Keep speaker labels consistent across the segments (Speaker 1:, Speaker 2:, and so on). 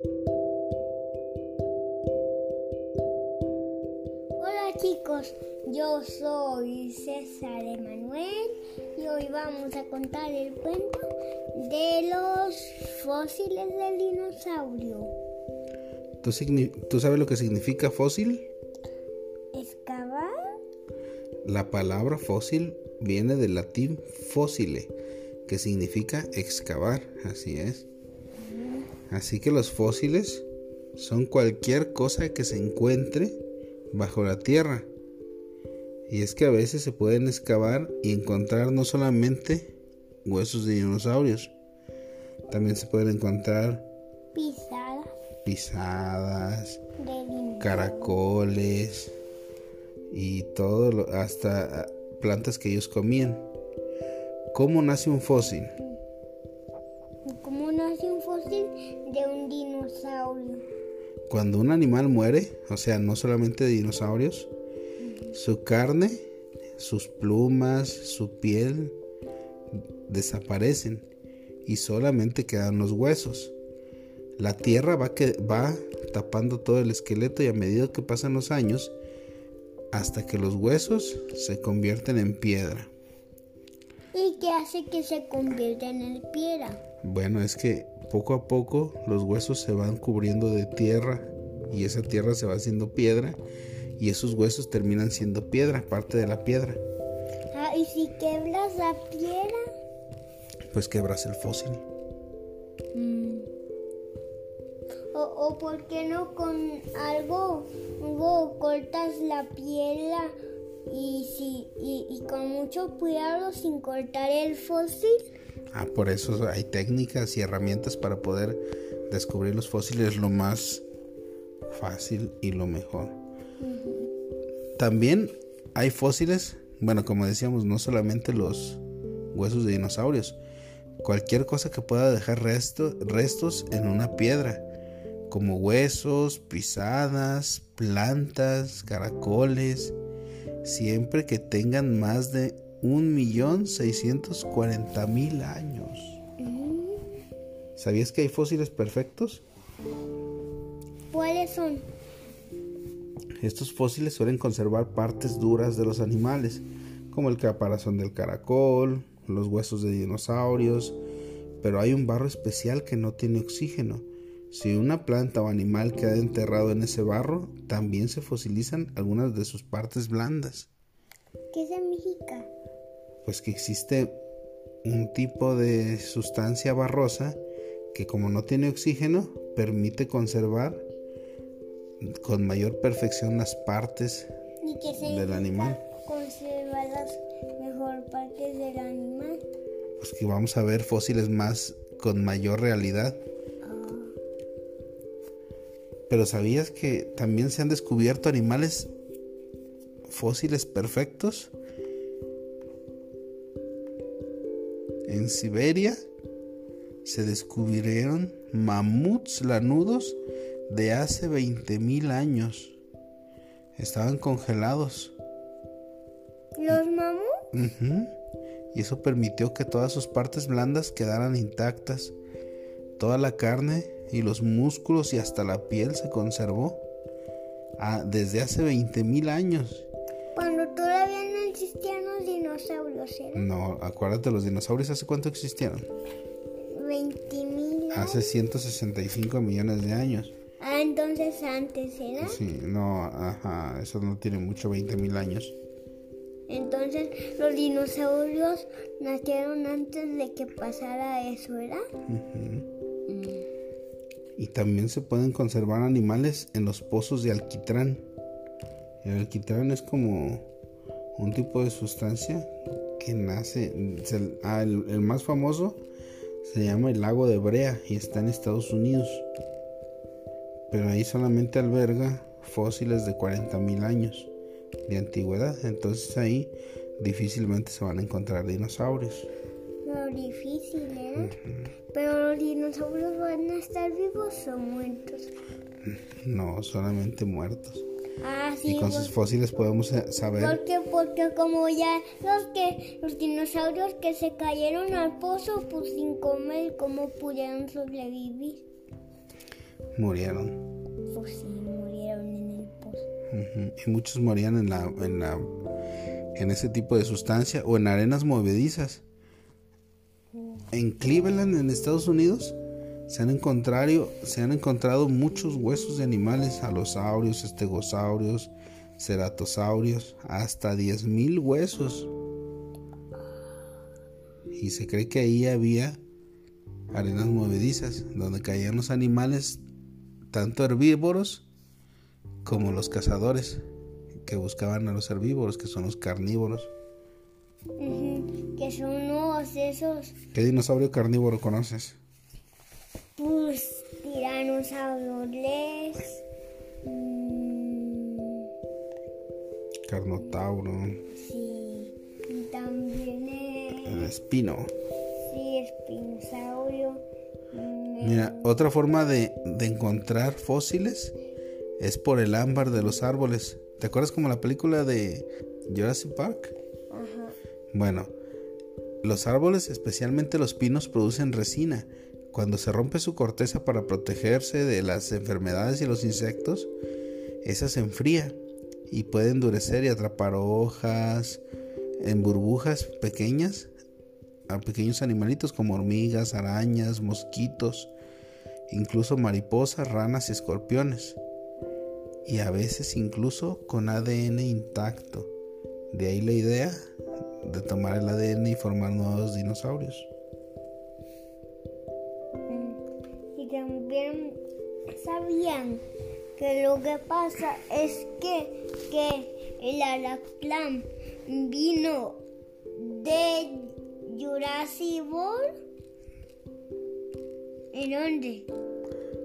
Speaker 1: Hola chicos, yo soy César Emanuel y hoy vamos a contar el cuento de los fósiles del dinosaurio.
Speaker 2: ¿Tú, ¿Tú, sabes lo que significa fósil?
Speaker 1: Excavar.
Speaker 2: La palabra fósil viene del latín fossile, que significa excavar, así es. Así que los fósiles son cualquier cosa que se encuentre bajo la tierra. Y es que a veces se pueden excavar y encontrar no solamente huesos de dinosaurios, también se pueden encontrar
Speaker 1: pisadas,
Speaker 2: pisadas caracoles y todo, hasta plantas que ellos comían. ¿Cómo nace un fósil? Cuando un animal muere, o sea, no solamente de dinosaurios, su carne, sus plumas, su piel desaparecen y solamente quedan los huesos. La tierra va, que, va tapando todo el esqueleto y a medida que pasan los años, hasta que los huesos se convierten en piedra.
Speaker 1: ¿Y qué hace que se conviertan en piedra?
Speaker 2: Bueno, es que poco a poco los huesos se van cubriendo de tierra y esa tierra se va haciendo piedra y esos huesos terminan siendo piedra, parte de la piedra.
Speaker 1: Ah, ¿y si quebras la piedra?
Speaker 2: Pues quebras el fósil.
Speaker 1: Mm. O, o por qué no con algo, algo cortas la piedra y, si, y, y con mucho cuidado sin cortar el fósil.
Speaker 2: Ah, por eso hay técnicas y herramientas para poder descubrir los fósiles lo más fácil y lo mejor. También hay fósiles, bueno, como decíamos, no solamente los huesos de dinosaurios, cualquier cosa que pueda dejar restos en una piedra, como huesos, pisadas, plantas, caracoles, siempre que tengan más de 1.640.000 años. ¿Sabías que hay fósiles perfectos?
Speaker 1: ¿Cuáles son?
Speaker 2: Estos fósiles suelen conservar partes duras de los animales, como el caparazón del caracol, los huesos de dinosaurios, pero hay un barro especial que no tiene oxígeno. Si una planta o animal queda enterrado en ese barro, también se fosilizan algunas de sus partes blandas.
Speaker 1: ¿Qué significa?
Speaker 2: Pues que existe un tipo de sustancia barrosa que como no tiene oxígeno, permite conservar con mayor perfección las partes del animal.
Speaker 1: Conservar las mejor partes del animal.
Speaker 2: Pues que vamos a ver fósiles más con mayor realidad. Pero ¿sabías que también se han descubierto animales fósiles perfectos? En Siberia se descubrieron mamuts lanudos de hace 20.000 años. Estaban congelados.
Speaker 1: ¿Los mamuts?
Speaker 2: Y eso permitió que todas sus partes blandas quedaran intactas. Toda la carne y los músculos y hasta la piel se conservó ah, desde hace 20.000 años.
Speaker 1: No,
Speaker 2: acuérdate, los dinosaurios hace cuánto existieron.
Speaker 1: 20.000
Speaker 2: Hace 165 millones de años.
Speaker 1: Ah, entonces antes era.
Speaker 2: Sí, no, ajá, eso no tiene mucho, 20.000 años.
Speaker 1: Entonces los dinosaurios nacieron antes de que pasara eso, ¿verdad?
Speaker 2: Y también se pueden conservar animales en los pozos de alquitrán. El alquitrán es como un tipo de sustancia que nace. Ah, el, el, más famoso se llama el lago de Brea y está en Estados Unidos. Pero ahí solamente alberga fósiles de 40.000 años de antigüedad. Entonces ahí difícilmente se van a encontrar dinosaurios.
Speaker 1: Lo difícil, ¿eh? Pero los dinosaurios van a estar vivos o muertos.
Speaker 2: No, solamente muertos.
Speaker 1: Ah, sí.
Speaker 2: Y con sus fósiles podemos saber.
Speaker 1: Porque, porque como ya los que los dinosaurios que se cayeron al pozo, pues sin comer, ¿cómo pudieron sobrevivir?
Speaker 2: Murieron.
Speaker 1: Pues sí, murieron en el pozo.
Speaker 2: Y muchos morían en la, en la en ese tipo de sustancia o en arenas movedizas. En Cleveland, en Estados Unidos, se han encontrado, se han encontrado muchos huesos de animales, alosaurios, estegosaurios, ceratosaurios, hasta 10.000 huesos. Y se cree que ahí había arenas movedizas, donde caían los animales, tanto herbívoros como los cazadores, que buscaban a los herbívoros, que son los carnívoros.
Speaker 1: Que son unos esos,
Speaker 2: ¿Qué dinosaurio carnívoro conoces?
Speaker 1: Pues, tiranosaurios rex. mm,
Speaker 2: Carnotauro,
Speaker 1: sí, y también
Speaker 2: el
Speaker 1: es,
Speaker 2: espino.
Speaker 1: sí, espinosaurio. mm,
Speaker 2: Mira, otra forma de, de encontrar fósiles es por el ámbar de los árboles. ¿Te acuerdas como la película de Jurassic Park?
Speaker 1: Ajá.
Speaker 2: Bueno, los árboles, especialmente los pinos, producen resina. Cuando se rompe su corteza para protegerse de las enfermedades y los insectos, esa se enfría y puede endurecer y atrapar hojas en burbujas pequeñas a pequeños animalitos como hormigas, arañas, mosquitos, incluso mariposas, ranas y escorpiones. Y a veces incluso con ADN intacto. De ahí la idea de tomar el ADN y formar nuevos dinosaurios.
Speaker 1: Que lo que pasa es que, que el alacrán vino de Jurassic World. ¿En dónde?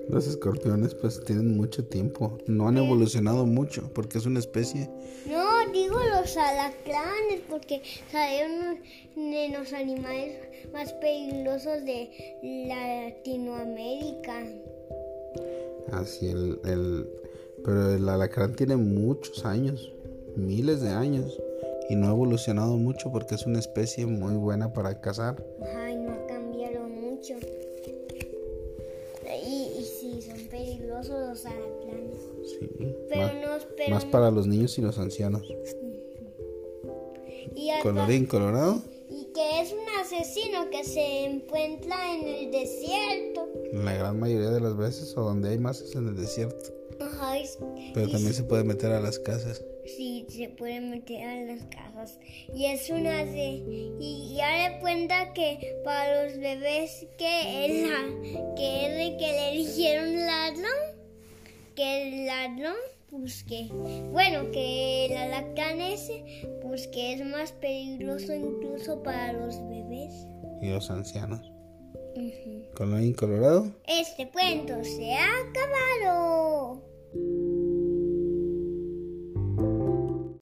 Speaker 2: Los escorpiones pues tienen mucho tiempo, no han evolucionado mucho porque es una especie
Speaker 1: No, digo los alacranes porque sabemos de los animales más peligrosos de Latinoamérica.
Speaker 2: Así el, el pero el alacrán tiene muchos años, miles de años y no ha evolucionado mucho porque es una especie muy buena para cazar.
Speaker 1: Ay, no ha cambiado mucho. Y, y sí, son peligrosos los alacranes.
Speaker 2: Sí,
Speaker 1: Pero
Speaker 2: más,
Speaker 1: no, pero
Speaker 2: más
Speaker 1: no-
Speaker 2: para los niños y los ancianos.
Speaker 1: y, acá-
Speaker 2: Colorín colorado,
Speaker 1: que es un asesino que se encuentra en el desierto.
Speaker 2: la gran mayoría de las veces o donde hay más es en el desierto,
Speaker 1: Ay,
Speaker 2: pero también se puede meter a las casas.
Speaker 1: Sí, se puede meter a las casas. Y es una de. Y ya le cuenta que para los bebés que es la. que es de que le eligieron ladrón. Que el ladrón, pues que. Bueno, que el alacrán ese, pues que es más peligroso incluso para los bebés.
Speaker 2: Y los ancianos.
Speaker 1: Ujú.
Speaker 2: Colorín colorado.
Speaker 1: Este cuento se ha acabado.